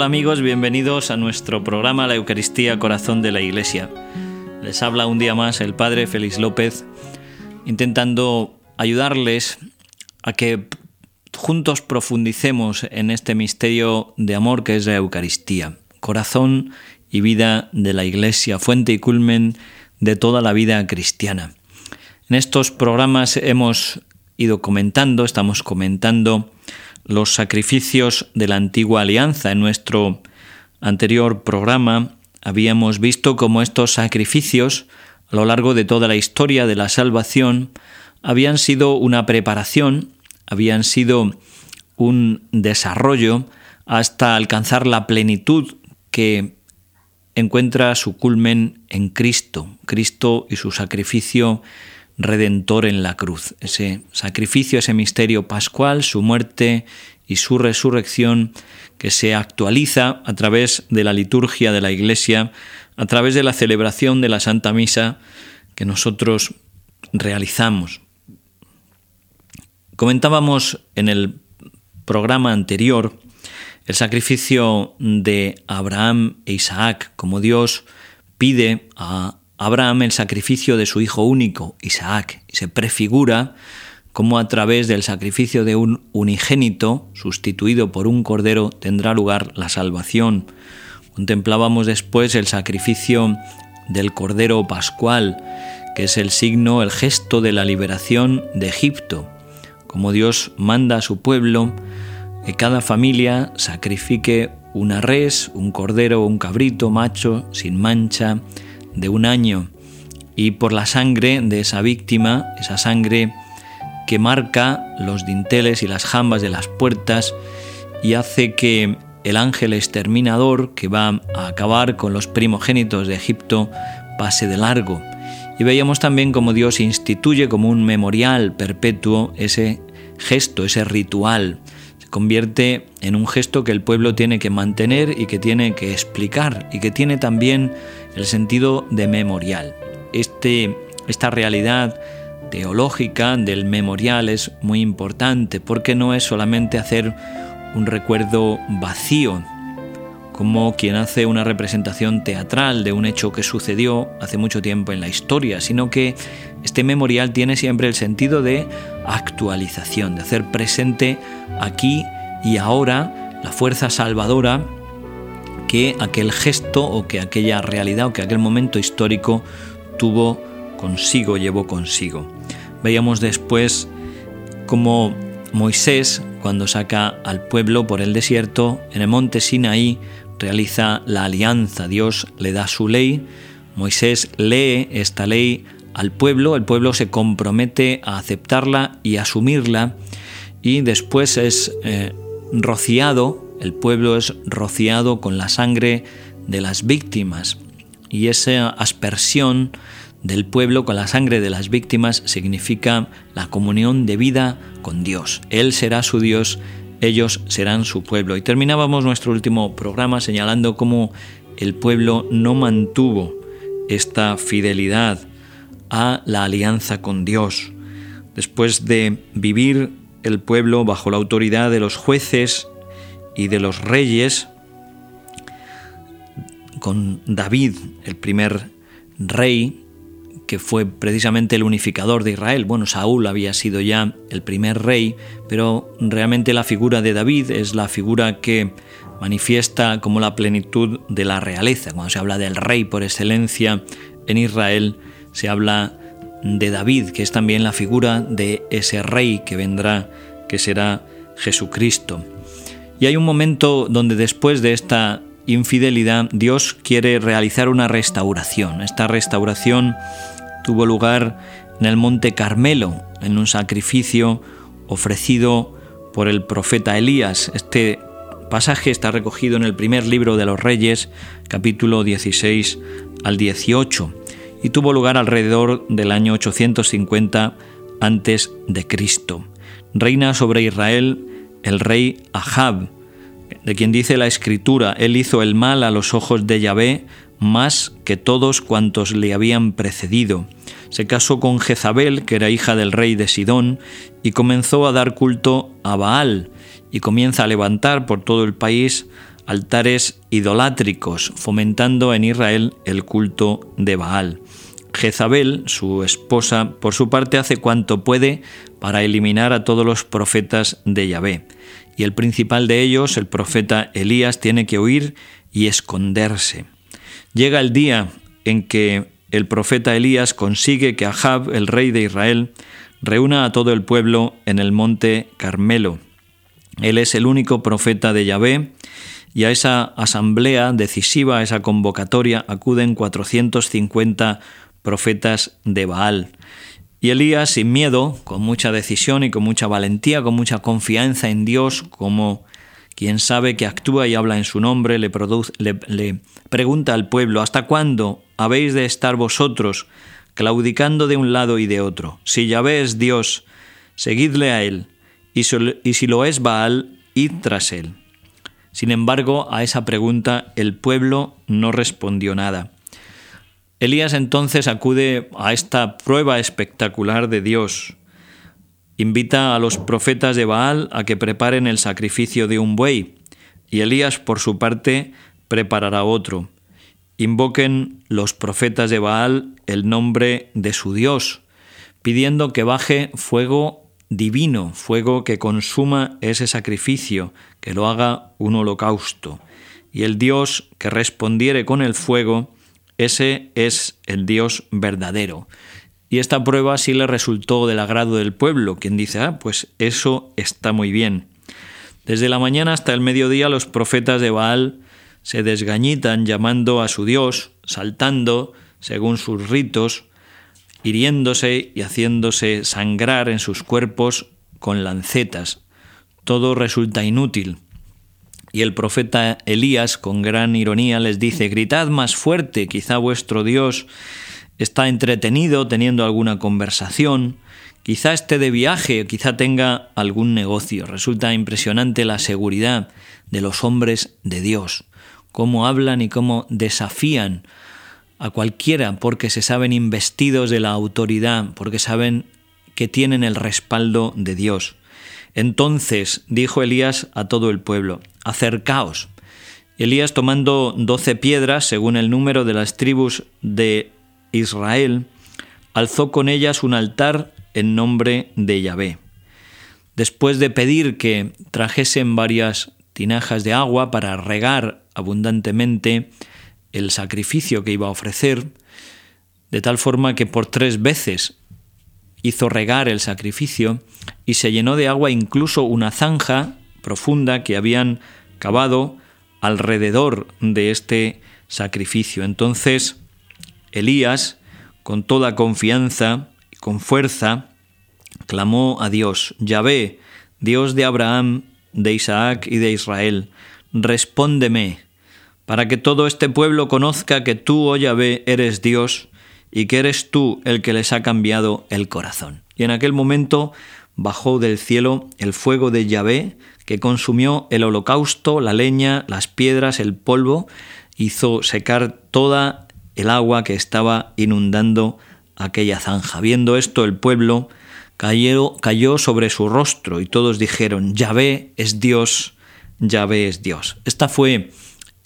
Hola amigos, bienvenidos a nuestro programa La Eucaristía Corazón de la Iglesia. Les habla un día más el Padre Félix López, intentando ayudarles a que juntos profundicemos en este misterio de amor que es la Eucaristía, corazón y vida de la Iglesia, fuente y culmen de toda la vida cristiana. En estos programas hemos ido comentando, estamos comentando los sacrificios de la antigua alianza. En nuestro anterior programa habíamos visto cómo estos sacrificios a lo largo de toda la historia de la salvación habían sido una preparación, habían sido un desarrollo hasta alcanzar la plenitud que encuentra su culmen en Cristo, Cristo y su sacrificio redentor en la cruz. Ese sacrificio, ese misterio pascual, su muerte y su resurrección que se actualiza a través de la liturgia de la Iglesia, a través de la celebración de la Santa Misa que nosotros realizamos. Comentábamos en el programa anterior el sacrificio de Abraham e Isaac, como Dios pide a Abraham el sacrificio de su hijo único, Isaac, se prefigura cómo a través del sacrificio de un unigénito, sustituido por un cordero, tendrá lugar la salvación. Contemplábamos después el sacrificio del cordero pascual, que es el signo, el gesto de la liberación de Egipto, como Dios manda a su pueblo que cada familia sacrifique una res, un cordero un cabrito macho sin mancha, de un año y por la sangre de esa víctima, esa sangre que marca los dinteles y las jambas de las puertas y hace que el ángel exterminador que va a acabar con los primogénitos de Egipto pase de largo. Y veíamos también cómo Dios instituye como un memorial perpetuo ese gesto, ese ritual. Convierte en un gesto que el pueblo tiene que mantener y que tiene que explicar y que tiene también el sentido de memorial. Este, esta realidad teológica del memorial es muy importante porque no es solamente hacer un recuerdo vacío, como quien hace una representación teatral de un hecho que sucedió hace mucho tiempo en la historia, sino que este memorial tiene siempre el sentido de actualización, de hacer presente aquí y ahora la fuerza salvadora que aquel gesto o que aquella realidad o que aquel momento histórico tuvo consigo, llevó consigo. Veíamos después cómo Moisés, cuando saca al pueblo por el desierto, en el monte Sinaí, realiza la alianza. Dios le da su ley, Moisés lee esta ley al pueblo, el pueblo se compromete a aceptarla y asumirla y después es eh, rociado el pueblo es rociado con la sangre de las víctimas y esa aspersión del pueblo con la sangre de las víctimas significa la comunión de vida con Dios. Él será su Dios, ellos serán su pueblo. Y terminábamos nuestro último programa señalando cómo el pueblo no mantuvo esta fidelidad a la alianza con Dios. Después de vivir el pueblo bajo la autoridad de los jueces y de los reyes, con David, el primer rey, que fue precisamente el unificador de Israel. Bueno, Saúl había sido ya el primer rey, pero realmente la figura de David es la figura que manifiesta como la plenitud de la realeza. Cuando se habla del rey por excelencia en Israel, se habla de David, que es también la figura de ese rey que vendrá, que será Jesucristo. Y hay un momento donde después de esta infidelidad Dios quiere realizar una restauración. Esta restauración tuvo lugar en el monte Carmelo, en un sacrificio ofrecido por el profeta Elías. Este pasaje está recogido en el primer libro de los Reyes, capítulo 16 al 18, y tuvo lugar alrededor del año 850 antes de. Reina sobre Israel el rey Ahab, de quien dice la escritura, él hizo el mal a los ojos de Yahvé más que todos cuantos le habían precedido. Se casó con Jezabel, que era hija del rey de Sidón, y comenzó a dar culto a Baal, y comienza a levantar por todo el país altares idolátricos, fomentando en Israel el culto de Baal. Jezabel, su esposa, por su parte hace cuanto puede para eliminar a todos los profetas de Yahvé. Y el principal de ellos, el profeta Elías, tiene que huir y esconderse. Llega el día en que el profeta Elías consigue que Ahab, el rey de Israel, reúna a todo el pueblo en el monte Carmelo. Él es el único profeta de Yahvé y a esa asamblea decisiva, a esa convocatoria, acuden 450 profetas de Baal. Y Elías, sin miedo, con mucha decisión y con mucha valentía, con mucha confianza en Dios, como quien sabe que actúa y habla en su nombre, le, le, pregunta al pueblo, ¿hasta cuándo habéis de estar vosotros claudicando de un lado y de otro? Si Yahvé es Dios, seguidle a él, y si lo es Baal, id tras él. Sin embargo, a esa pregunta el pueblo no respondió nada. Elías entonces acude a esta prueba espectacular de Dios. Invita a los profetas de Baal a que preparen el sacrificio de un buey, y Elías por su parte preparará otro. Invoquen los profetas de Baal el nombre de su Dios, pidiendo que baje fuego divino, fuego que consuma ese sacrificio, que lo haga un holocausto. Y el Dios que respondiere con el fuego, ese es el Dios verdadero. Y esta prueba sí le resultó del agrado del pueblo, quien dice, ah, pues eso está muy bien. Desde la mañana hasta el mediodía los profetas de Baal se desgañitan llamando a su Dios, saltando según sus ritos, hiriéndose y haciéndose sangrar en sus cuerpos con lancetas. Todo resulta inútil. Y el profeta Elías, con gran ironía, les dice, gritad más fuerte, quizá vuestro Dios está entretenido teniendo alguna conversación, quizá esté de viaje, quizá tenga algún negocio. Resulta impresionante la seguridad de los hombres de Dios, cómo hablan y cómo desafían a cualquiera porque se saben investidos de la autoridad, porque saben que tienen el respaldo de Dios. Entonces dijo Elías a todo el pueblo, acercaos. Elías tomando doce piedras, según el número de las tribus de Israel, alzó con ellas un altar en nombre de Yahvé. Después de pedir que trajesen varias tinajas de agua para regar abundantemente el sacrificio que iba a ofrecer, de tal forma que por tres veces hizo regar el sacrificio y se llenó de agua incluso una zanja profunda que habían cavado alrededor de este sacrificio. Entonces Elías, con toda confianza y con fuerza, clamó a Dios, Yahvé, Dios de Abraham, de Isaac y de Israel, respóndeme, para que todo este pueblo conozca que tú, oh Yahvé, eres Dios y que eres tú el que les ha cambiado el corazón. Y en aquel momento bajó del cielo el fuego de Yahvé, que consumió el holocausto, la leña, las piedras, el polvo, hizo secar toda el agua que estaba inundando aquella zanja. Viendo esto, el pueblo cayó, cayó sobre su rostro y todos dijeron, Yahvé es Dios, Yahvé es Dios. Esta fue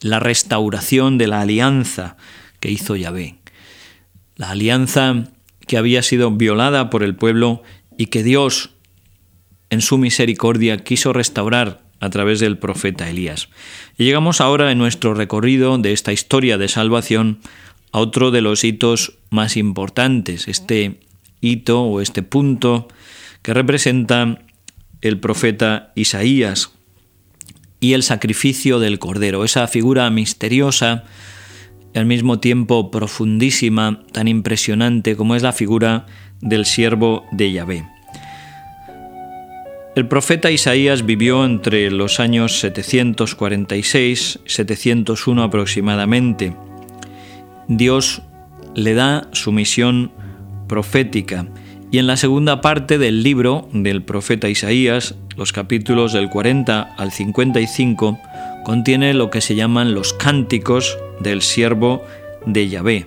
la restauración de la alianza que hizo Yahvé la alianza que había sido violada por el pueblo y que Dios, en su misericordia, quiso restaurar a través del profeta Elías. Y llegamos ahora en nuestro recorrido de esta historia de salvación a otro de los hitos más importantes, este hito o este punto que representa el profeta Isaías y el sacrificio del Cordero, esa figura misteriosa y al mismo tiempo profundísima, tan impresionante como es la figura del siervo de Yahvé. El profeta Isaías vivió entre los años 746 y 701 aproximadamente. Dios le da su misión profética y en la segunda parte del libro del profeta Isaías, los capítulos del 40 al 55, contiene lo que se llaman los cánticos del siervo de Yahvé,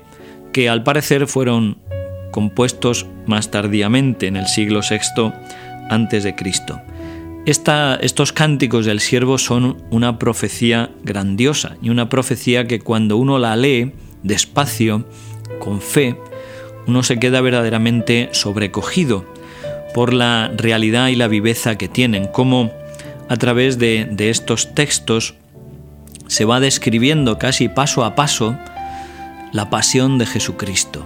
que al parecer fueron compuestos más tardíamente en el siglo VI antes de Cristo. estos cánticos del siervo son una profecía grandiosa y una profecía que cuando uno la lee despacio, con fe, uno se queda verdaderamente sobrecogido por la realidad y la viveza que tienen, como a través de, de estos textos se va describiendo casi paso a paso la pasión de Jesucristo.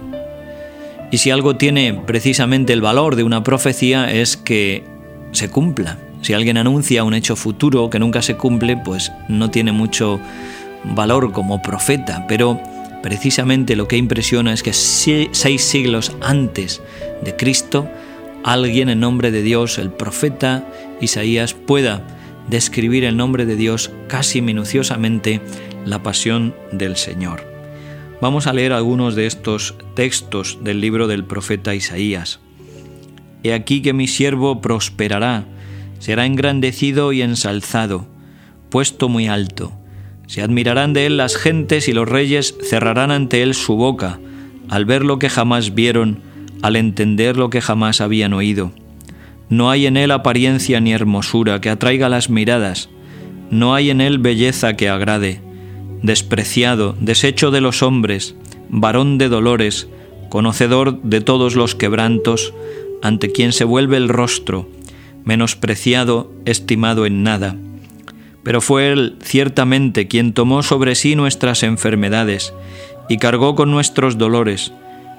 Y si algo tiene precisamente el valor de una profecía es que se cumpla. Si alguien anuncia un hecho futuro que nunca se cumple, pues no tiene mucho valor como profeta, pero precisamente lo que impresiona es que seis siglos antes de Cristo, alguien en nombre de Dios, el profeta Isaías, pueda describir el nombre de Dios casi minuciosamente la pasión del Señor. Vamos a leer algunos de estos textos del libro del profeta Isaías. He aquí que mi siervo prosperará, será engrandecido y ensalzado, puesto muy alto. Se admirarán de él las gentes y los reyes cerrarán ante él su boca, al ver lo que jamás vieron, al entender lo que jamás habían oído. No hay en él apariencia ni hermosura que atraiga las miradas, no hay en él belleza que agrade. Despreciado, deshecho de los hombres, varón de dolores, conocedor de todos los quebrantos, ante quien se vuelve el rostro, menospreciado, estimado en nada. Pero fue Él ciertamente quien tomó sobre sí nuestras enfermedades y cargó con nuestros dolores,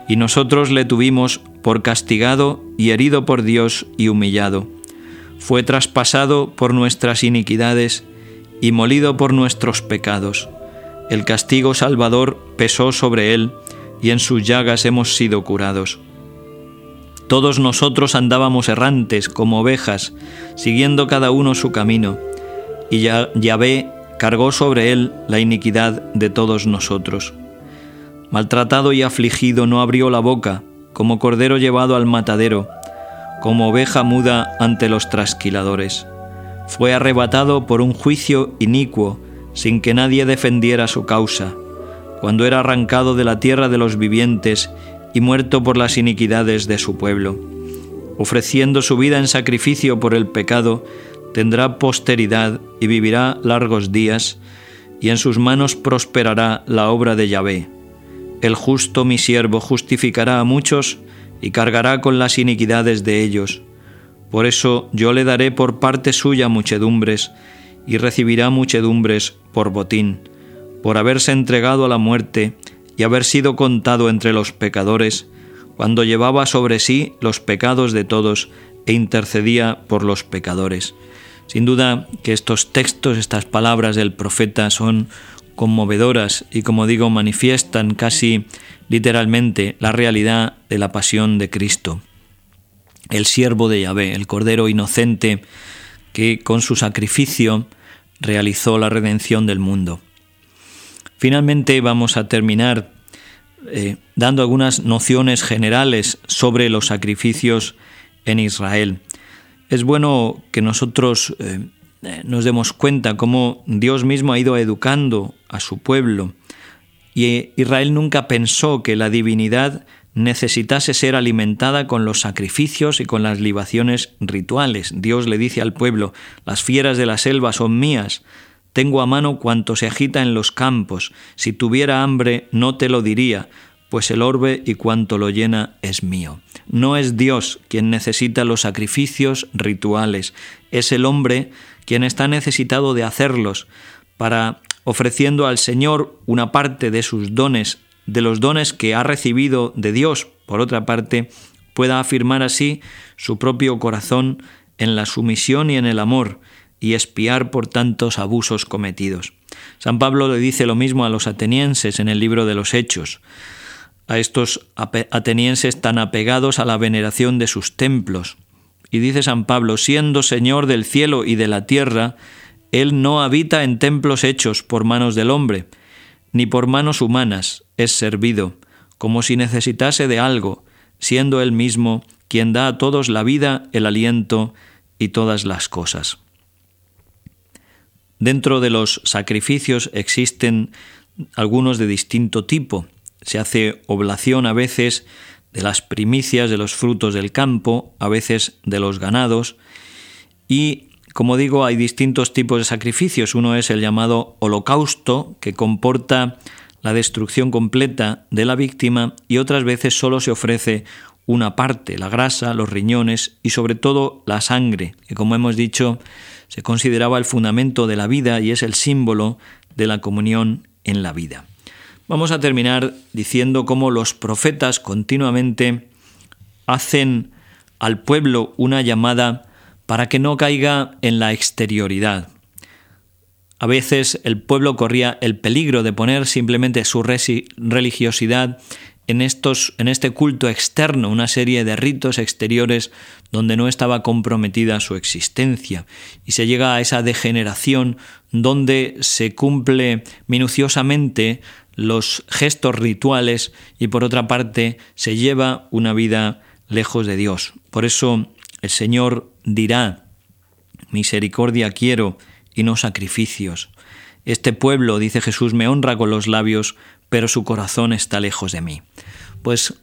y nosotros le tuvimos por castigado y herido por Dios y humillado. Fue traspasado por nuestras iniquidades y molido por nuestros pecados. El castigo salvador pesó sobre él, y en sus llagas hemos sido curados. Todos nosotros andábamos errantes como ovejas, siguiendo cada uno su camino, y Yahvé cargó sobre él la iniquidad de todos nosotros. Maltratado y afligido no abrió la boca, como cordero llevado al matadero, como oveja muda ante los trasquiladores. Fue arrebatado por un juicio inicuo, sin que nadie defendiera su causa, cuando era arrancado de la tierra de los vivientes y muerto por las iniquidades de su pueblo. Ofreciendo su vida en sacrificio por el pecado, tendrá posteridad y vivirá largos días, y en sus manos prosperará la obra de Yahvé. El justo mi siervo justificará a muchos y cargará con las iniquidades de ellos. Por eso yo le daré por parte suya muchedumbres, y recibirá muchedumbres por botín, por haberse entregado a la muerte y haber sido contado entre los pecadores, cuando llevaba sobre sí los pecados de todos e intercedía por los pecadores. Sin duda que estos textos, estas palabras del profeta son conmovedoras y como digo manifiestan casi literalmente la realidad de la pasión de Cristo. El siervo de Yahvé, el Cordero inocente que con su sacrificio realizó la redención del mundo. Finalmente vamos a terminar eh, dando algunas nociones generales sobre los sacrificios en Israel. Es bueno que nosotros eh, eh, nos demos cuenta cómo Dios mismo ha ido educando a su pueblo. Y Israel nunca pensó que la divinidad necesitase ser alimentada con los sacrificios y con las libaciones rituales. Dios le dice al pueblo, las fieras de la selva son mías, tengo a mano cuanto se agita en los campos, si tuviera hambre no te lo diría, pues el orbe y cuanto lo llena es mío. No es Dios quien necesita los sacrificios rituales, es el hombre quien está necesitado de hacerlos, para ofreciendo al Señor una parte de sus dones de los dones que ha recibido de Dios, por otra parte, pueda afirmar así su propio corazón en la sumisión y en el amor, y espiar por tantos abusos cometidos. San Pablo le dice lo mismo a los atenienses en el libro de los Hechos, a estos atenienses tan apegados a la veneración de sus templos. Y dice San Pablo, siendo Señor del cielo y de la tierra, Él no habita en templos hechos por manos del hombre, ni por manos humanas es servido, como si necesitase de algo, siendo Él mismo quien da a todos la vida, el aliento y todas las cosas. Dentro de los sacrificios existen algunos de distinto tipo. Se hace oblación a veces de las primicias de los frutos del campo, a veces de los ganados, y Como digo, hay distintos tipos de sacrificios. Uno es el llamado holocausto, que comporta la destrucción completa de la víctima y otras veces solo se ofrece una parte, la grasa, los riñones y sobre todo la sangre, que como hemos dicho se consideraba el fundamento de la vida y es el símbolo de la comunión en la vida. Vamos a terminar diciendo cómo los profetas continuamente hacen al pueblo una llamada para que no caiga en la exterioridad. A veces el pueblo corría el peligro de poner simplemente su religiosidad en, estos, en este culto externo, una serie de ritos exteriores donde no estaba comprometida su existencia. Y se llega a esa degeneración donde se cumple minuciosamente los gestos rituales y por otra parte se lleva una vida lejos de Dios. Por eso el Señor dirá, misericordia quiero y no sacrificios. Este pueblo, dice Jesús, me honra con los labios, pero su corazón está lejos de mí. Pues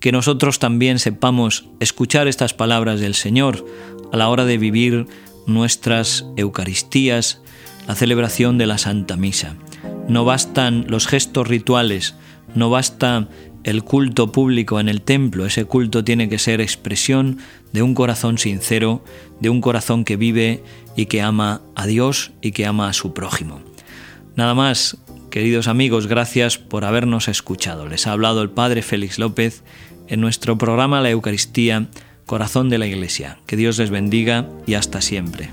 que nosotros también sepamos escuchar estas palabras del Señor a la hora de vivir nuestras Eucaristías, la celebración de la Santa Misa. No bastan los gestos rituales, no basta el culto público en el templo, ese culto tiene que ser expresión de un corazón sincero, de un corazón que vive y que ama a Dios y que ama a su prójimo. Nada más, queridos amigos, gracias por habernos escuchado. Les ha hablado el Padre Félix López en nuestro programa La Eucaristía, Corazón de la Iglesia. Que Dios les bendiga y hasta siempre.